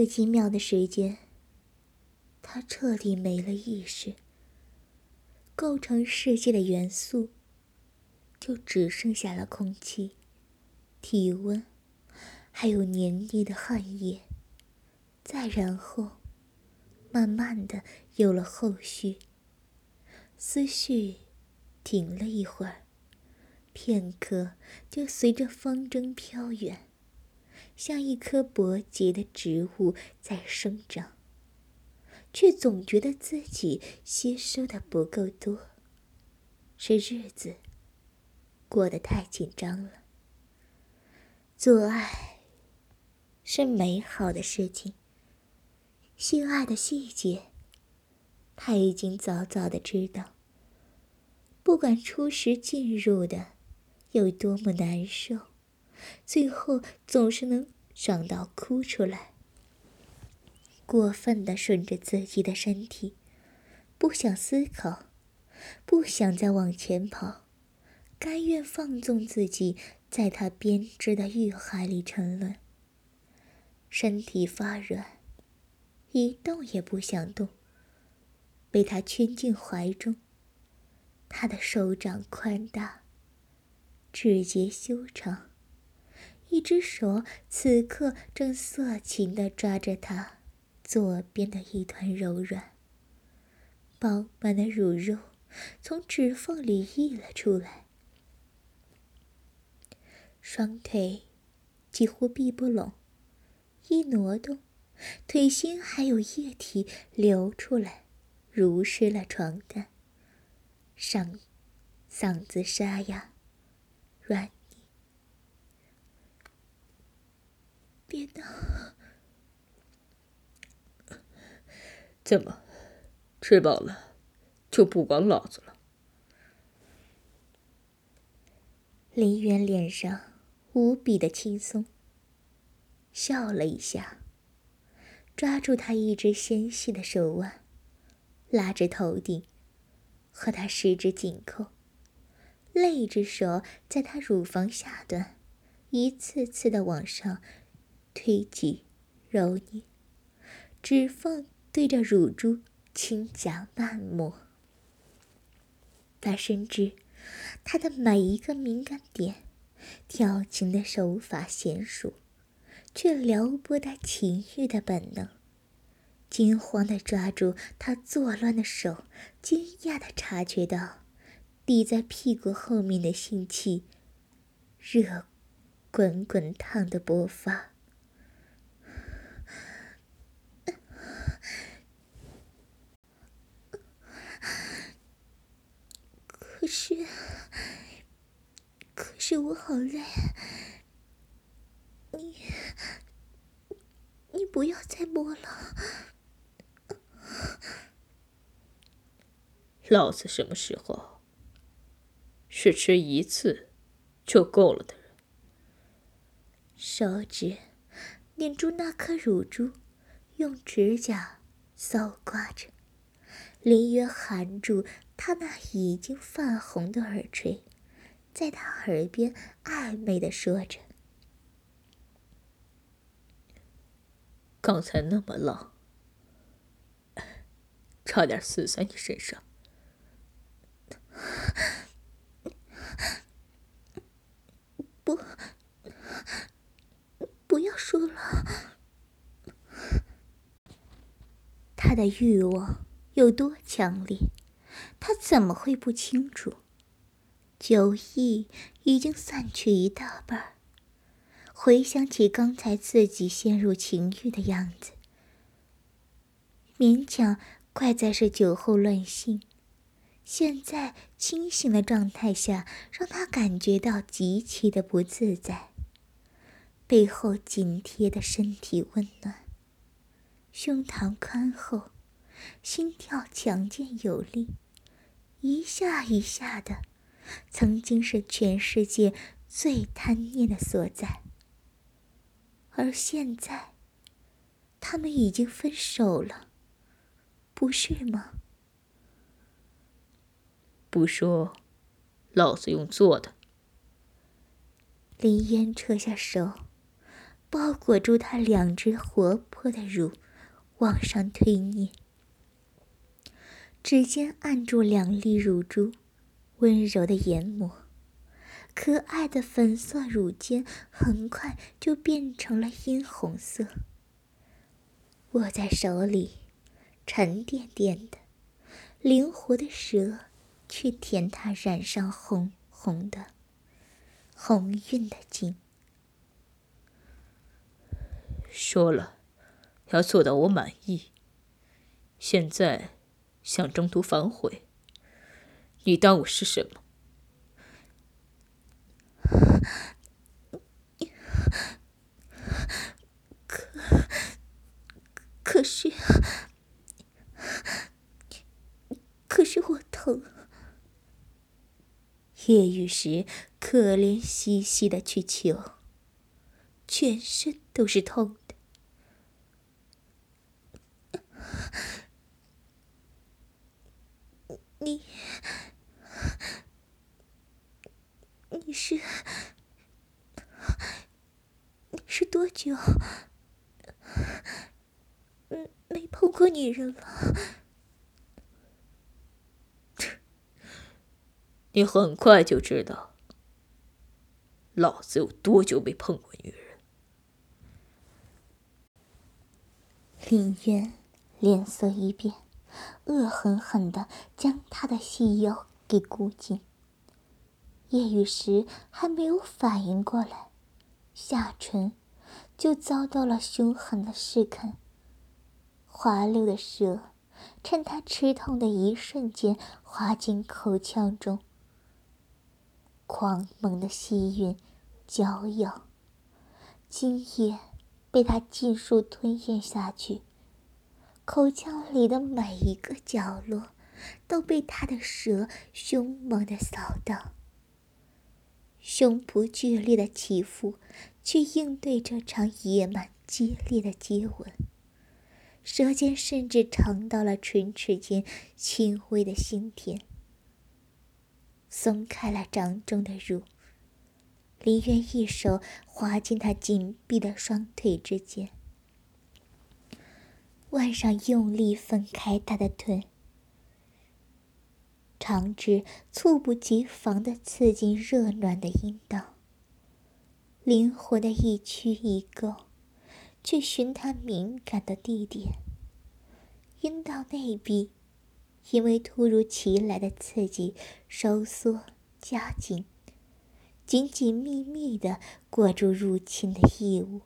这几秒的时间，他彻底没了意识。构成世界的元素，就只剩下了空气、体温，还有黏腻的汗液。再然后，慢慢的有了后续。思绪停了一会儿，片刻就随着风筝飘远，像一棵勃节的植物在生长。却总觉得自己吸收的不够多，是日子过得太紧张了。做爱是美好的事情，性爱的细节他已经早早的知道。不管初时进入的有多么难受，最后总是能爽到哭出来。过分的顺着自己的身体，不想思考，不想再往前跑，甘愿放纵自己在他编织的欲海里沉沦。身体发软，一动也不想动，被他圈进怀中。他的手掌宽大，指节修长，一只手此刻正色情地抓着他。左边的一团柔软、饱满的乳肉从指缝里溢了出来，双腿几乎闭不拢，一挪动，腿心还有液体流出来，濡湿了床单。嗓嗓子沙哑、软别闹。怎么，吃饱了就不管老子了？林远脸上无比的轻松，笑了一下，抓住他一只纤细的手腕，拉着头顶，和他十指紧扣，另一只手在他乳房下端，一次次的往上推挤、揉捏，指缝。对着乳珠轻夹慢磨，他深知他的每一个敏感点，调情的手法娴熟，却撩拨他情欲的本能。惊慌的抓住他作乱的手，惊讶的察觉到抵在屁股后面的性器热滚滚烫的勃发。是，可是我好累，你，你不要再摸了。老子什么时候是吃一次就够了的人？手指捻住那颗乳珠，用指甲搔刮着，林渊含住。他那已经泛红的耳垂，在他耳边暧昧的说着：“刚才那么浪，差点死在你身上。不，不要说了。他的欲望有多强烈？”他怎么会不清楚？酒意已经散去一大半回想起刚才自己陷入情欲的样子，勉强怪在是酒后乱性。现在清醒的状态下，让他感觉到极其的不自在。背后紧贴的身体温暖，胸膛宽厚，心跳强健有力。一下一下的，曾经是全世界最贪念的所在，而现在，他们已经分手了，不是吗？不说，老子用做的。林烟撤下手，包裹住他两只活泼的乳，往上推捏。指尖按住两粒乳珠，温柔的研磨，可爱的粉色乳尖很快就变成了殷红色。握在手里，沉甸甸的，灵活的蛇去舔它染上红红的、红晕的筋。说了，要做到我满意。现在想中途反悔，你当我是什么？可可是，可是我疼。夜雨时可怜兮兮的去求，全身都是痛的。你，你是，你是多久，没碰过女人了？你很快就知道，老子有多久没碰过女人。林渊脸色一变。恶狠狠地将他的细腰给箍紧。夜雨时还没有反应过来，下唇就遭到了凶狠的噬啃。滑溜的蛇趁他吃痛的一瞬间滑进口腔中，狂猛的吸吮、嚼咬，精液被他尽数吞咽下去。口腔里的每一个角落都被他的舌凶猛的扫荡，胸脯剧烈的起伏，去应对这场野蛮激烈的接吻。舌尖甚至尝到了唇齿间轻微的腥甜。松开了掌中的乳，林渊一手滑进他紧闭的双腿之间。腕上用力分开他的臀，长指猝不及防地刺进热暖的阴道，灵活的一曲一勾，去寻他敏感的地点。阴道内壁因为突如其来的刺激收缩加紧，紧紧密密地裹住入侵的异物，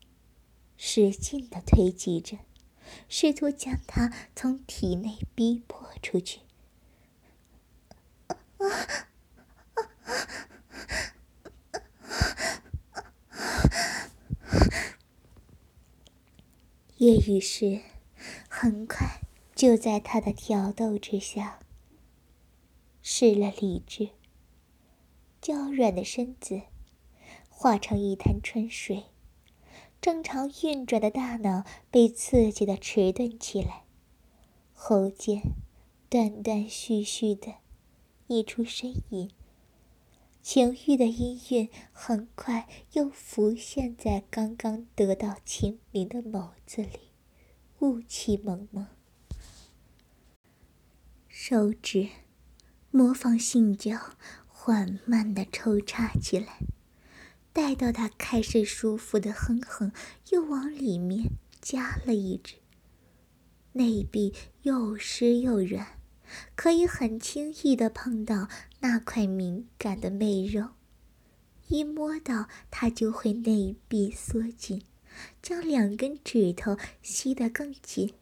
使劲地推挤着。试图将他从体内逼迫出去。夜雨时，很快就在他的挑逗之下失了理智，娇软的身子化成一滩春水。正常运转的大脑被刺激的迟钝起来，喉间断断续续的溢出呻吟。情欲的音韵很快又浮现在刚刚得到清明的眸子里，雾气蒙蒙。手指模仿性交，缓慢的抽插起来。待到他开始舒服的哼哼，又往里面加了一只。内壁又湿又软，可以很轻易的碰到那块敏感的媚肉，一摸到它就会内壁缩紧，将两根指头吸得更紧。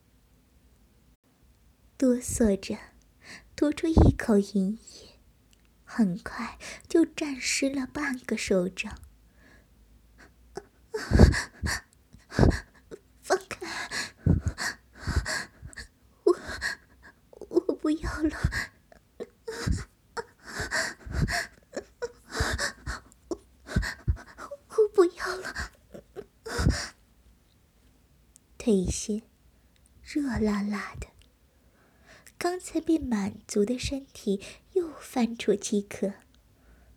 哆嗦着，吐出一口银液，很快就沾湿了半个手掌。放开！我我不要了！我不要了！腿心热辣辣的，刚才被满足的身体又翻出饥渴。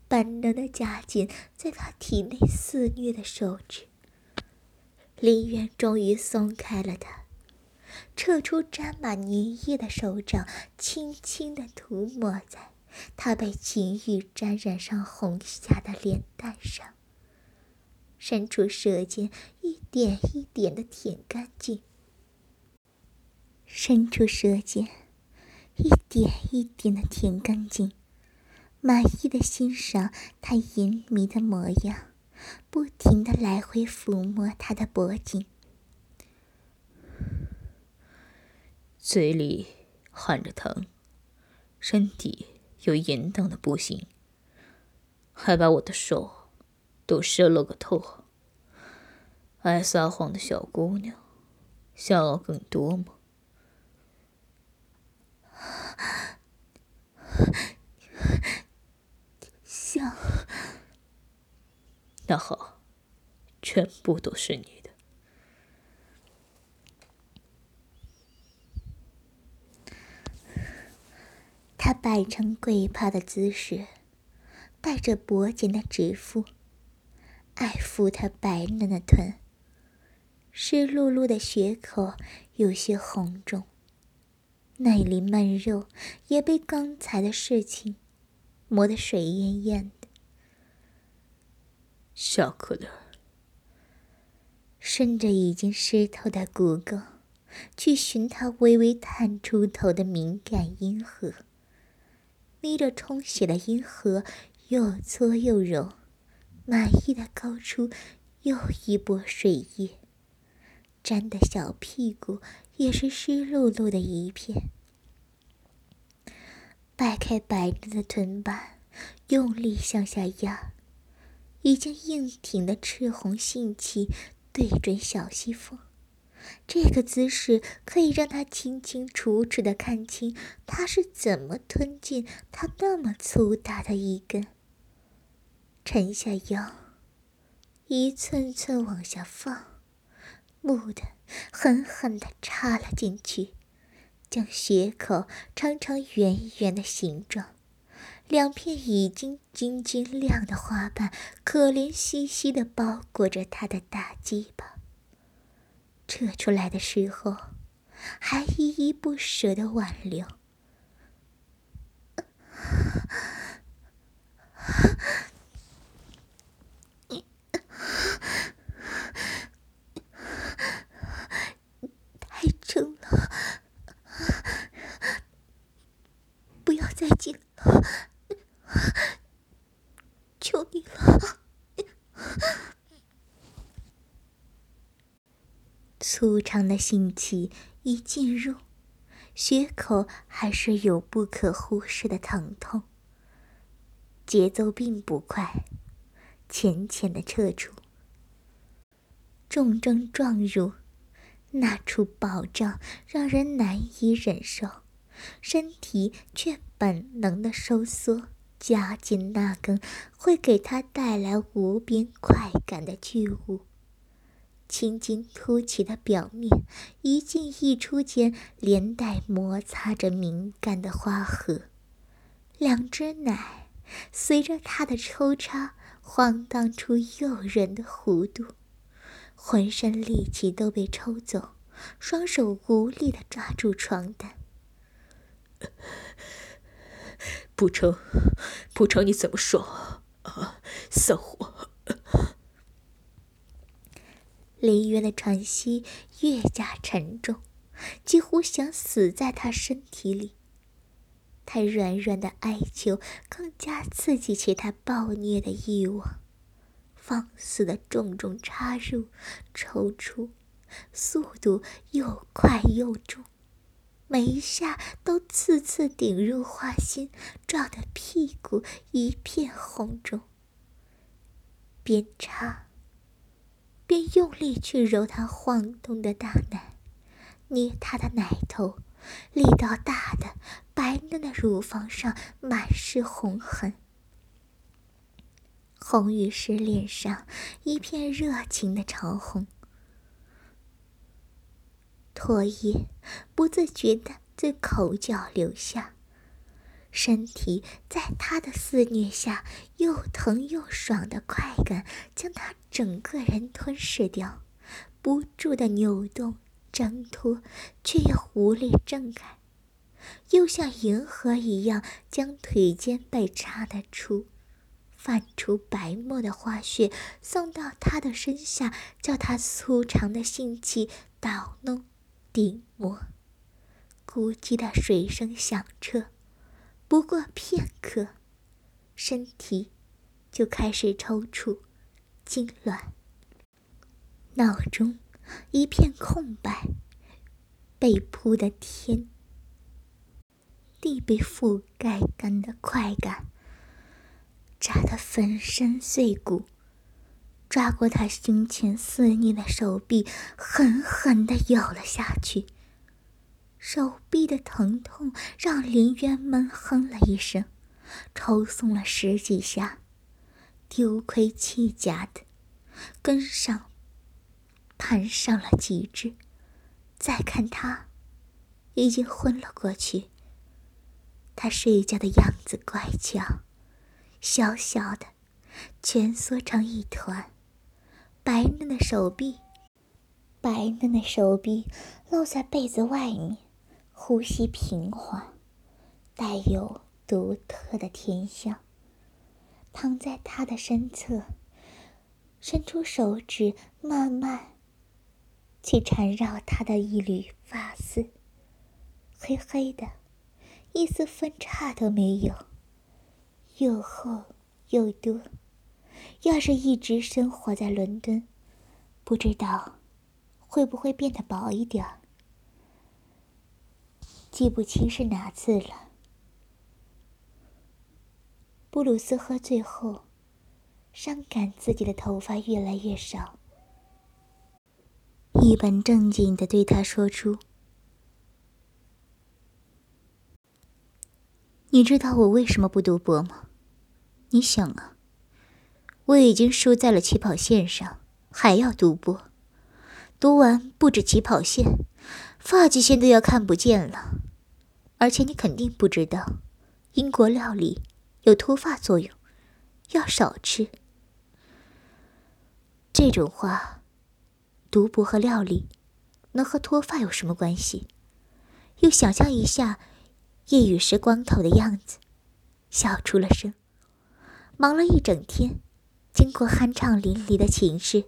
本能的夹紧在他体内肆虐的手指，林渊终于松开了他，撤出沾满粘液的手掌，轻轻地涂抹在他被情欲沾染上红霞的脸蛋上，伸出舌尖，一点一点地舔干净。伸出舌尖，一点一点地舔干净，满意的欣赏他淫迷的模样。不停的来回抚摸他的脖颈，嘴里喊着疼，身体又淫荡的不行，还把我的手都射了个透。爱撒谎的小姑娘，想要更多吗？想。那好，全部都是你的。他摆成跪趴的姿势，带着薄茧的指腹，爱抚她白嫩的臀，湿漉漉的血口有些红肿，内里闷肉也被刚才的事情磨得水艳艳的。小可乐，顺着已经湿透的骨沟，去寻他微微探出头的敏感阴核，捏着充血的阴核，又搓又揉，满意的高出又一波水液，沾的小屁股也是湿漉漉的一片。掰开白嫩的臀瓣，用力向下压。已经硬挺的赤红性器对准小西凤，这个姿势可以让他清清楚楚的看清他是怎么吞进他那么粗大的一根。沉下腰，一寸寸往下放，木的狠狠的插了进去，将血口长长圆圆的形状。两片已经晶晶亮的花瓣，可怜兮兮的包裹着他的大鸡巴。扯出来的时候，还依依不舍的挽留。太重了，不要再见了。求你了！粗长的性器一进入，血口还是有不可忽视的疼痛。节奏并不快，浅浅的撤出，重症撞入，那处饱胀让人难以忍受，身体却本能的收缩。夹紧那根会给他带来无边快感的巨物，青筋凸起的表面，一进一出间连带摩擦着敏感的花核，两只奶随着他的抽插晃荡出诱人的弧度，浑身力气都被抽走，双手无力的抓住床单。不成，不成，你怎么说？啊，骚货！林渊的喘息越加沉重，几乎想死在他身体里。他软软的哀求更加刺激起他暴虐的欲望，放肆的重重插入、抽出，速度又快又重。每一下都次次顶入花心，撞得屁股一片红肿。边插，边用力去揉他晃动的大奶，捏他的奶头，力道大的白嫩的乳房上满是红痕。红玉石脸上一片热情的潮红。唾液不自觉的自口角流下，身体在他的肆虐下又疼又爽的快感将他整个人吞噬掉，不住的扭动、挣脱，却又无力挣开，又像银河一样将腿间被插得出、泛出白沫的花穴送到他的身下，叫他粗长的性器捣弄、顶膜，咕叽的水声响彻。不过片刻，身体就开始抽搐、痉挛。脑中一片空白，被铺的天地被覆盖干的快感，炸得粉身碎骨。抓过他胸前肆虐的手臂，狠狠地咬了下去。手臂的疼痛让林渊闷哼了一声，抽送了十几下，丢盔弃甲的跟上。攀上了极致，再看他，已经昏了过去。他睡觉的样子乖巧，小小的，蜷缩成一团，白嫩的手臂，白嫩的手臂露在被子外面，呼吸平缓，带有独特的甜香。躺在他的身侧，伸出手指，慢慢。去缠绕他的一缕发丝，黑黑的，一丝分叉都没有，又厚又多。要是一直生活在伦敦，不知道会不会变得薄一点。记不清是哪次了。布鲁斯喝醉后，伤感自己的头发越来越少。一本正经的对他说出：“你知道我为什么不读博吗？你想啊，我已经输在了起跑线上，还要读博，读完不止起跑线，发际线都要看不见了。而且你肯定不知道，英国料理有脱发作用，要少吃。这种话。”读博和料理，能和脱发有什么关系？又想象一下夜雨时光头的样子，笑出了声。忙了一整天，经过酣畅淋漓的寝室，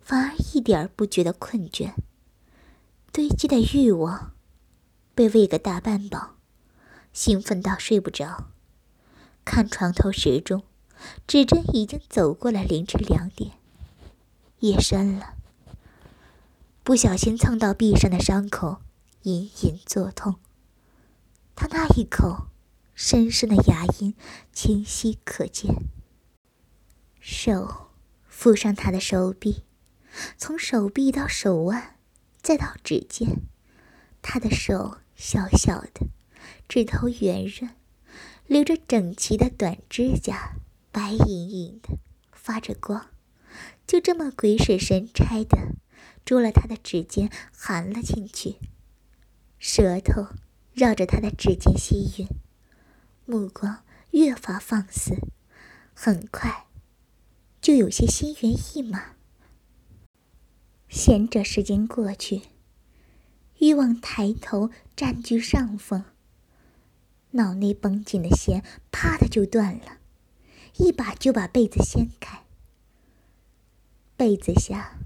反而一点不觉得困倦。堆积的欲望被喂个大半饱，兴奋到睡不着。看床头时钟，指针已经走过了凌晨两点。夜深了。不小心蹭到壁上的伤口，隐隐作痛。他那一口深深的牙龈清晰可见。手附上他的手臂，从手臂到手腕，再到指尖。他的手小小的，指头圆润，留着整齐的短指甲，白莹莹的，发着光。就这么鬼使神差的。捉了他的指尖，含了进去，舌头绕着他的指尖吸吮，目光越发放肆，很快就有些心猿意马。闲着时间过去，欲望抬头占据上风，脑内绷紧的弦啪的就断了，一把就把被子掀开，被子下。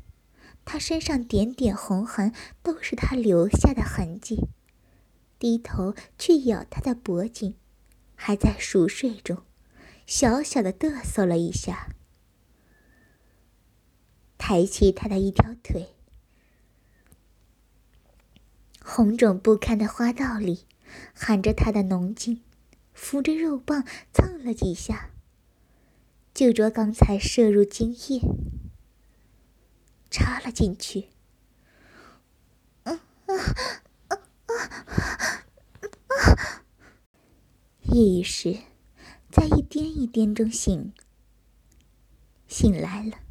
他身上点点红痕，都是他留下的痕迹。低头去咬他的脖颈，还在熟睡中，小小的嘚瑟了一下，抬起他的一条腿，红肿不堪的花道里，含着他的浓精，扶着肉棒蹭了几下，就着刚才射入精液。插了进去。夜雨时，在一颠一颠中醒醒来了，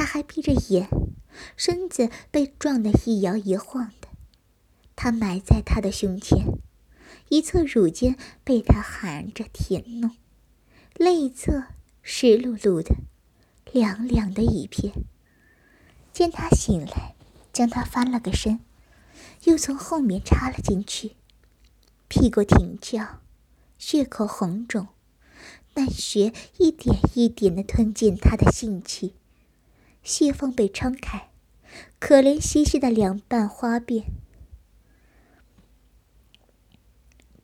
他还闭着眼，身子被撞得一摇一晃的。他埋在他的胸前，一侧乳尖被他含着舔弄，另一侧湿漉漉的，凉凉的一片。见他醒来，将他翻了个身，又从后面插了进去，屁股挺翘，血口红肿，但血一点一点的吞进他的性器，血缝被撑开，可怜兮兮的两瓣花瓣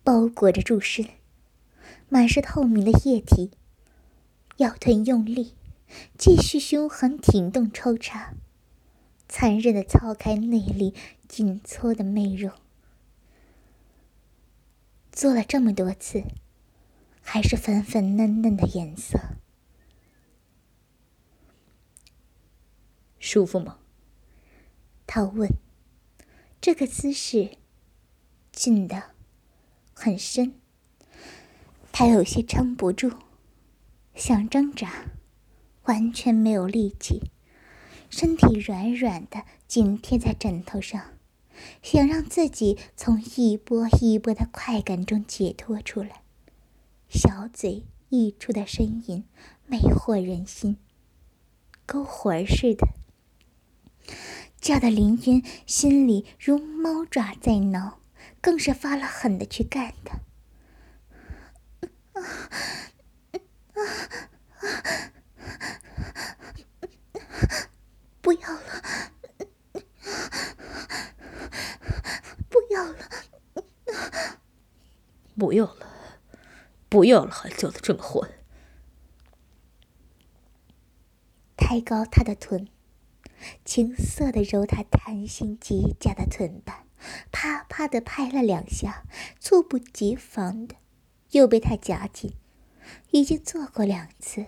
包裹着柱身，满是透明的液体。腰臀用力，继续凶狠挺动抽插，残忍的操开内里紧凑的媚肉。做了这么多次，还是粉粉嫩嫩的颜色。舒服吗？他问。这个姿势，进的很深，他有些撑不住。想挣扎，完全没有力气，身体软软的紧贴在枕头上，想让自己从一波一波的快感中解脱出来。小嘴溢出的声音魅惑人心，勾魂儿似的，叫得林渊心里如猫爪在挠，更是发了狠的去干他。不要了，不要了，不要了，不要了，还叫的这么欢！抬高他的臀，青涩的揉他弹性极佳的臀瓣，啪啪的拍了两下，猝不及防的又被他夹紧。已经做过两次，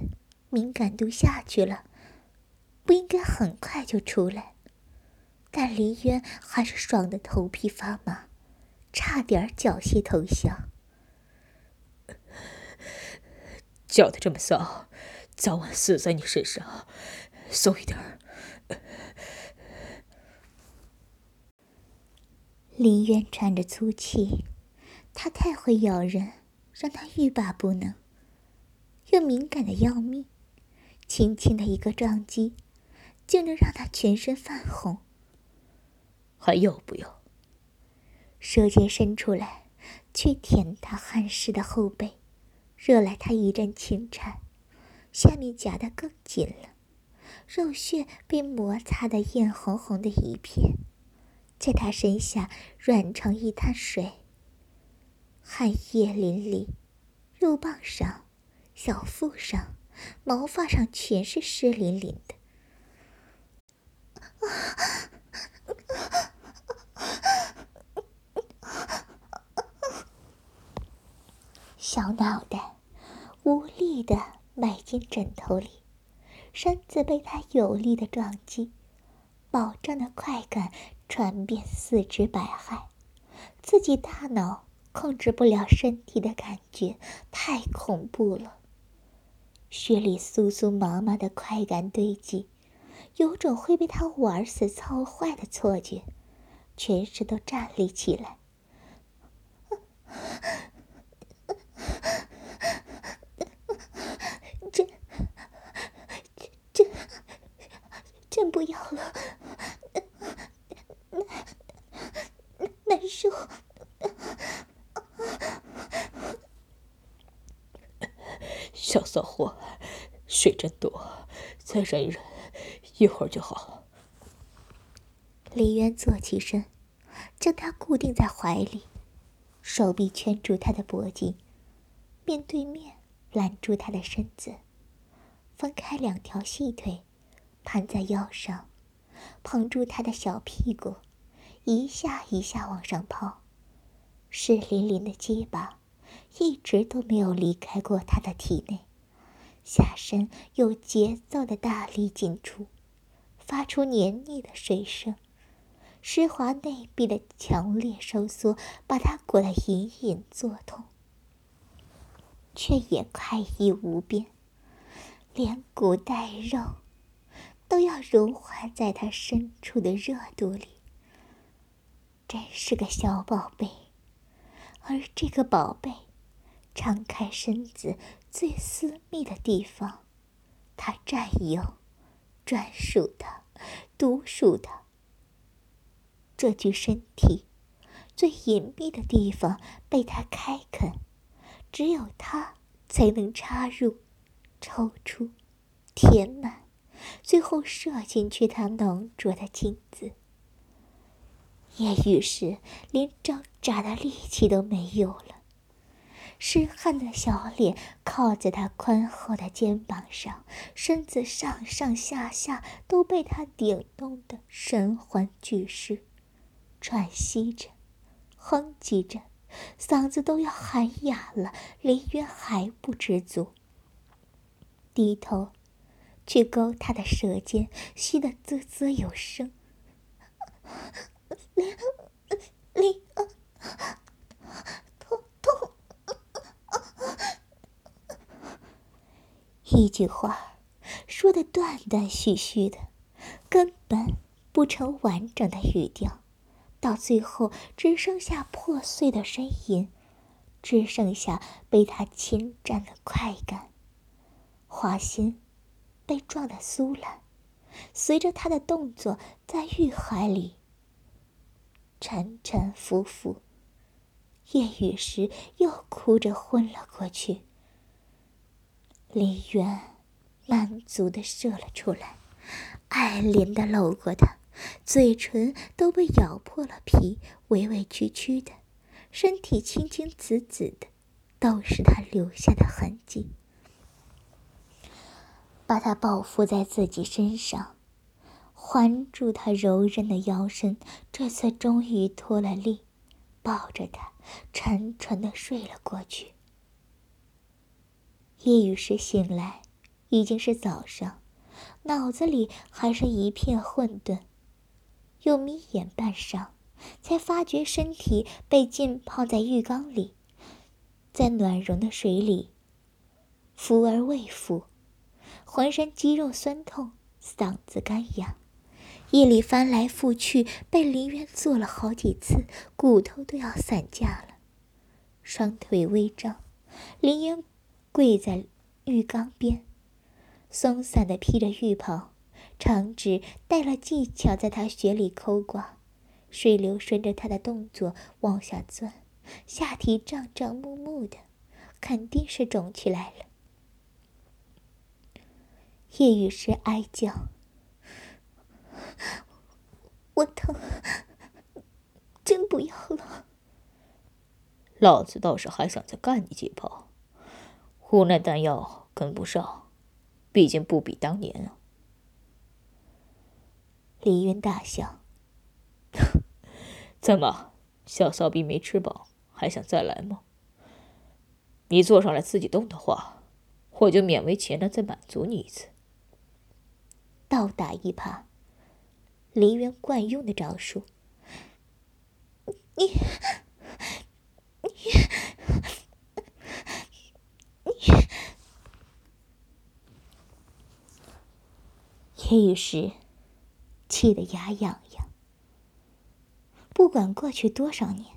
敏感度下去了，不应该很快就出来。但林渊还是爽的头皮发麻，差点缴械投降。叫的这么骚，早晚死在你身上，松一点儿。林渊喘着粗气，他太会咬人，让他欲罢不能。又敏感的要命，轻轻的一个撞击，就能让他全身泛红。还要不要？舌尖伸出来，去舔他汗湿的后背，惹来他一阵轻颤，下面夹得更紧了，肉穴被摩擦得艳红红的一片，在他身下软成一滩水，汗液淋漓，肉棒上。小腹上、毛发上全是湿淋淋的，小脑袋无力的埋进枕头里，身子被他有力的撞击，饱胀的快感传遍四肢百骸，自己大脑控制不了身体的感觉，太恐怖了。血里酥酥麻麻的快感堆积，有种会被他玩死、操坏的错觉，全身都站立起来。真真真不要了，难难受。小骚货，水真多，再忍一忍，一会儿就好。李渊坐起身，将他固定在怀里，手臂圈住他的脖颈，面对面揽住他的身子，分开两条细腿，盘在腰上，捧住他的小屁股，一下一下往上抛，湿淋淋的鸡巴。一直都没有离开过他的体内，下身有节奏的大力进出，发出黏腻的水声，湿滑内壁的强烈收缩把他裹得隐隐作痛，却也快意无边，连骨带肉都要融化在他深处的热度里。真是个小宝贝，而这个宝贝。敞开身子，最私密的地方，他占有，专属的。独属的。这具身体最隐秘的地方被他开垦，只有他才能插入、抽出、填满，最后射进去他浓浊的精子。也于是连挣扎的力气都没有了。湿汗的小脸靠在他宽厚的肩膀上，身子上上下下都被他顶动的神魂俱失，喘息着，哼唧着，嗓子都要喊哑了。林渊还不知足，低头去勾他的舌尖，吸得啧啧有声。林林。一句话说的断断续续的，根本不成完整的语调，到最后只剩下破碎的呻吟，只剩下被他侵占的快感。花心被撞得酥烂，随着他的动作在欲海里沉沉浮浮，夜雨时又哭着昏了过去。林渊满足的射了出来，爱怜的搂过他，嘴唇都被咬破了皮，委委屈屈的，身体青青紫紫的，都是他留下的痕迹。把他抱伏在自己身上，环住他柔韧的腰身，这次终于脱了力，抱着他沉沉的睡了过去。夜雨时醒来，已经是早上，脑子里还是一片混沌。又眯眼半晌，才发觉身体被浸泡在浴缸里，在暖融的水里，浮而未浮，浑身肌肉酸痛，嗓子干哑，夜里翻来覆去被林渊做了好几次，骨头都要散架了，双腿微张，林渊。跪在浴缸边，松散的披着浴袍，长指带了技巧在他穴里抠刮，水流顺着他的动作往下钻，下体胀胀木木的，肯定是肿起来了。夜雨时哀叫：“我疼，真不要了。”老子倒是还想再干你几炮。无奈弹药跟不上，毕竟不比当年啊！李渊大笑：“ 怎么，小骚逼没吃饱，还想再来吗？你坐上来自己动的话，我就勉为其难再满足你一次。”倒打一耙，林渊惯用的招数。你，你。你！叶雨时，气得牙痒痒。不管过去多少年，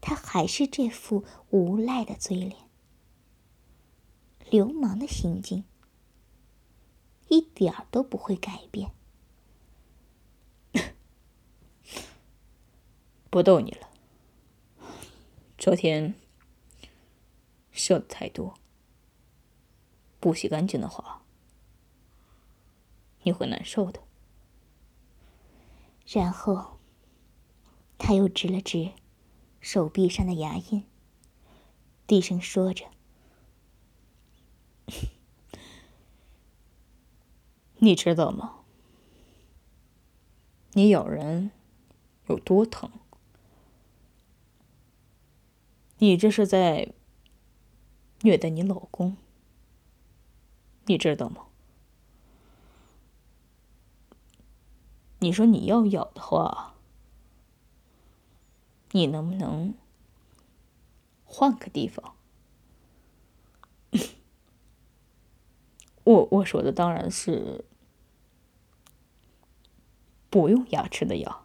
他还是这副无赖的嘴脸，流氓的行径，一点儿都不会改变。不逗你了，昨天。射的太多，不洗干净的话，你会难受的。然后，他又指了指手臂上的牙印，低声说着：“ 你知道吗？你咬人有多疼？你这是在……”虐待你老公，你知道吗？你说你要咬的话，你能不能换个地方？我我说的当然是不用牙齿的咬。